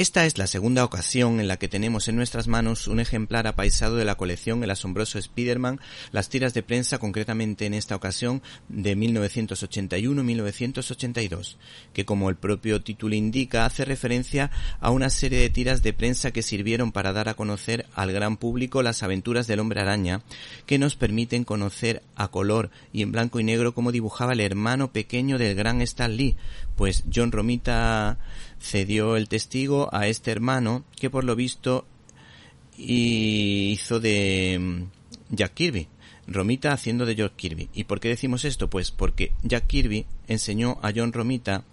Esta es la segunda ocasión en la que tenemos en nuestras manos un ejemplar apaisado de la colección El asombroso Spider-Man, las tiras de prensa concretamente en esta ocasión de 1981-1982, que como el propio título indica hace referencia a una serie de tiras de prensa que sirvieron para dar a conocer al gran público las aventuras del hombre araña, que nos permiten conocer a color y en blanco y negro cómo dibujaba el hermano pequeño del gran Stan Lee, pues John Romita cedió el testigo a este hermano que por lo visto hizo de mm, Jack Kirby. Romita haciendo de George Kirby. ¿Y por qué decimos esto? Pues porque Jack Kirby enseñó a John Romita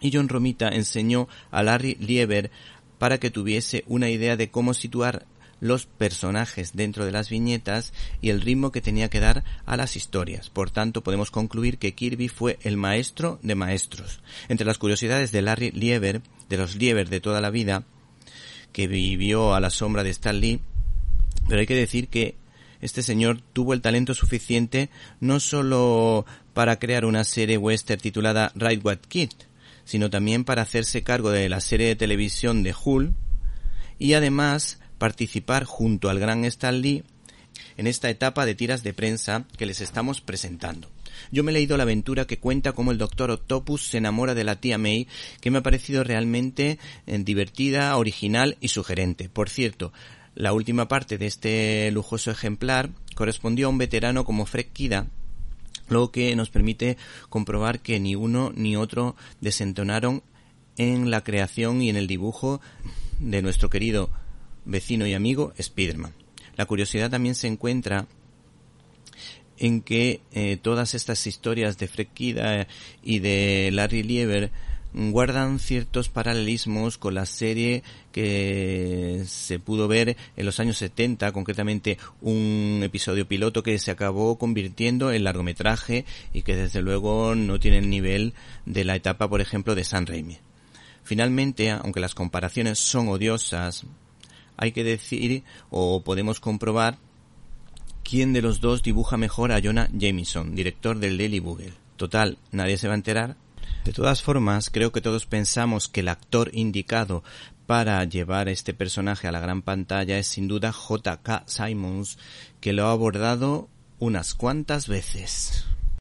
y John Romita enseñó a Larry Lieber para que tuviese una idea de cómo situar los personajes dentro de las viñetas y el ritmo que tenía que dar a las historias. Por tanto, podemos concluir que Kirby fue el maestro de maestros. Entre las curiosidades de Larry Lieber, de los Lieber de toda la vida, que vivió a la sombra de Stan Lee, pero hay que decir que este señor tuvo el talento suficiente no solo para crear una serie western titulada Right What Kid, sino también para hacerse cargo de la serie de televisión de Hull y además participar junto al gran Stan Lee en esta etapa de tiras de prensa que les estamos presentando. Yo me he leído la aventura que cuenta cómo el Doctor Octopus se enamora de la tía May, que me ha parecido realmente eh, divertida, original y sugerente. Por cierto, la última parte de este lujoso ejemplar correspondió a un veterano como Fred Kida, lo que nos permite comprobar que ni uno ni otro desentonaron en la creación y en el dibujo de nuestro querido vecino y amigo Spiderman. La curiosidad también se encuentra en que eh, todas estas historias de Fred y de Larry Lieber guardan ciertos paralelismos con la serie que se pudo ver en los años 70, concretamente un episodio piloto que se acabó convirtiendo en largometraje y que desde luego no tiene el nivel de la etapa, por ejemplo, de San Raimi. Finalmente, aunque las comparaciones son odiosas, hay que decir o podemos comprobar quién de los dos dibuja mejor a Jonah Jameson, director del Daily Bugle. Total, nadie se va a enterar. De todas formas, creo que todos pensamos que el actor indicado para llevar este personaje a la gran pantalla es sin duda J.K. Simons, que lo ha abordado unas cuantas veces.